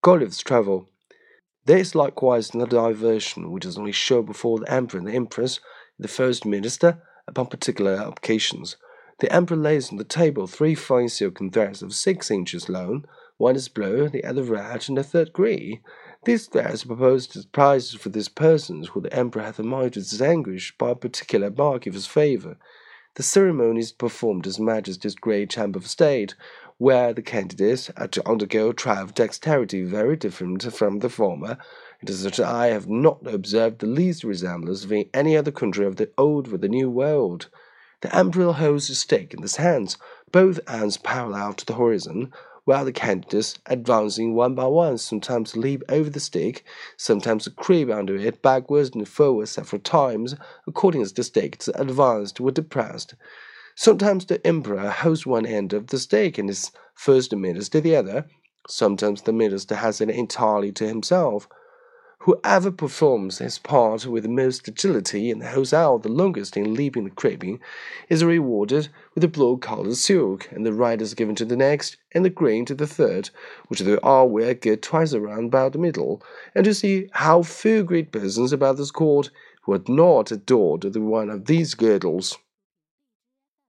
Gulliver's Travel. There is likewise another diversion which is only shown before the Emperor and the Empress, the First Minister, upon particular occasions. The Emperor lays on the table three fine silken threads of six inches long. One is blue, the other red, and the third green. These threads are proposed as prizes for these persons who the Emperor hath a mind to distinguish by a particular mark of his favour. The ceremony is performed in His Majesty's great chamber of state, where the candidates are to undergo a trial of dexterity very different from the former. It is that I have not observed the least resemblance in any other country of the old with the new world. The emperor holds a stick in his hands, both ends parallel to the horizon, while the candidates, advancing one by one, sometimes leap over the stick, sometimes creep under it backwards and forwards several times, according as the stakes advanced or depressed. Sometimes the emperor holds one end of the stake and is first minister the other. Sometimes the minister has it entirely to himself. Whoever performs his part with the most agility and holds out the longest in leaping and creeping is rewarded with a blue colored silk, and the right is given to the next, and the green to the third, which they all wear good twice around about the middle, and to see how few great persons about this court who had not adored the one of these girdles.